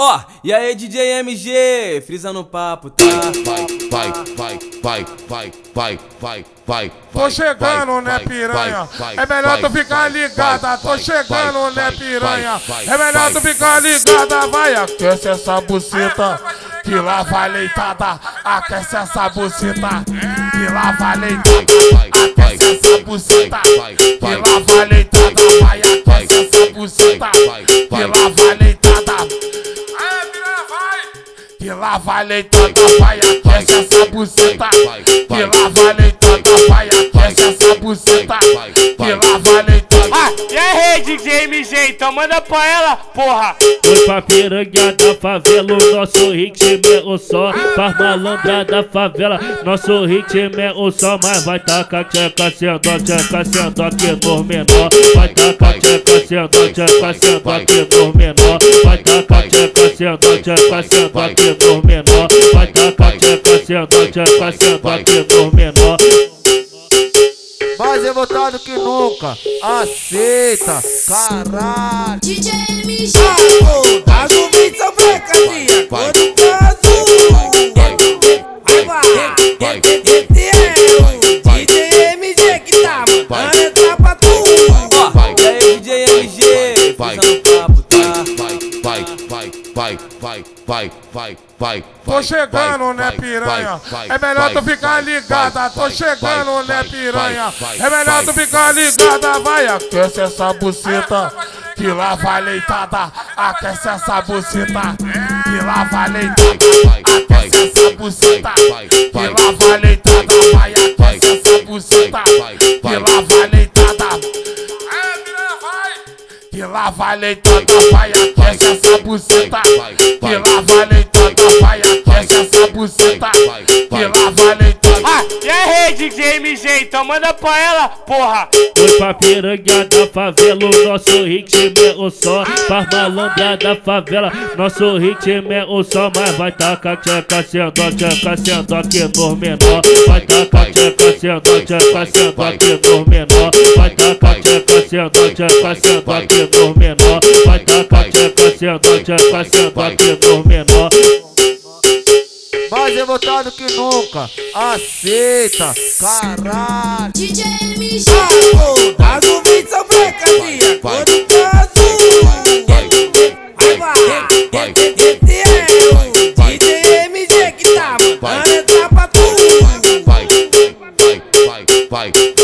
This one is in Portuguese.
Ó, oh, e aí DJ MG, frisa no papo, tá? Vai, vai, vai, vai, vai, vai, vai, vai. Tô chegando, né, piranha? É melhor tu ficar ligada. Tô chegando, né, piranha? É melhor tu ficar ligada. Vai, aquece essa buceta. Que lá vai leitada. Aquece essa buceta. Que lá vai leitada. Aquece essa buceta. Que lá vai leitada. Vai, aquece essa buceta. Que lá vai leitada lá vai leitando, vai aquece essa buceta, que lá vai leitando, vai aquece essa buceta, que lá vai leitando. Ah, e aí, DJ MG, então manda pra ela, porra. Foi pra piranha da favela, o nosso ritmo é o só. Pra malandra da favela, nosso ritmo é o só. Mas vai tacar tcheca, sendo tcheca, sendo aqui no menor. Vai tacar tcheca, sendo tcheca, sendo aqui no menor. Vai tacar tcheca, sendo tcheca, sendo aqui no menor. Vai tacar tcheca, sendo tcheca, sendo aqui no menor. Mais revoltado que nunca, aceita, caralho. DJ MG. Vai, vai, vai, vai, vai, vai. Tô chegando, né, piranha? É melhor tu ficar ligada. Tô chegando, né, piranha? É melhor tu ficar ligada. Vai, aquece essa buceta. Que lá vai leitada. Aquece essa buceta. Que lá vai leitada. Aquece essa buceta. Que lá vai leitada. Vai, aquece essa buceta. Que lá vai leitada. Que lá vai leitando, vai aquece essa buceta. Que lá vai leitando, vai aquece essa buceta. Que lá vai. Ah, e aí, DJ MG, então manda pra ela, porra. Foi pra piranha da favela, o nosso ritmo é o só. Pra malandra da favela, nosso ritmo é o só. Mas vai tacar tcheca, sendo tcheca, sendo aqui no menor. Vai tacar tcheca, sendo tcheca, sendo aqui no menor. Vai tacar tcheca, sendo tcheca, sendo aqui no menor. Vai tacar tcheca, senta, tcheca, senta aqui no menor. Mais revoltado que nunca, aceita, caralho. DJ MG. As ouvintes são mercadoria, quando faz Vai, DJ MG que tava, na etapa tá tudo. Vai, vai, vai, vai, vai.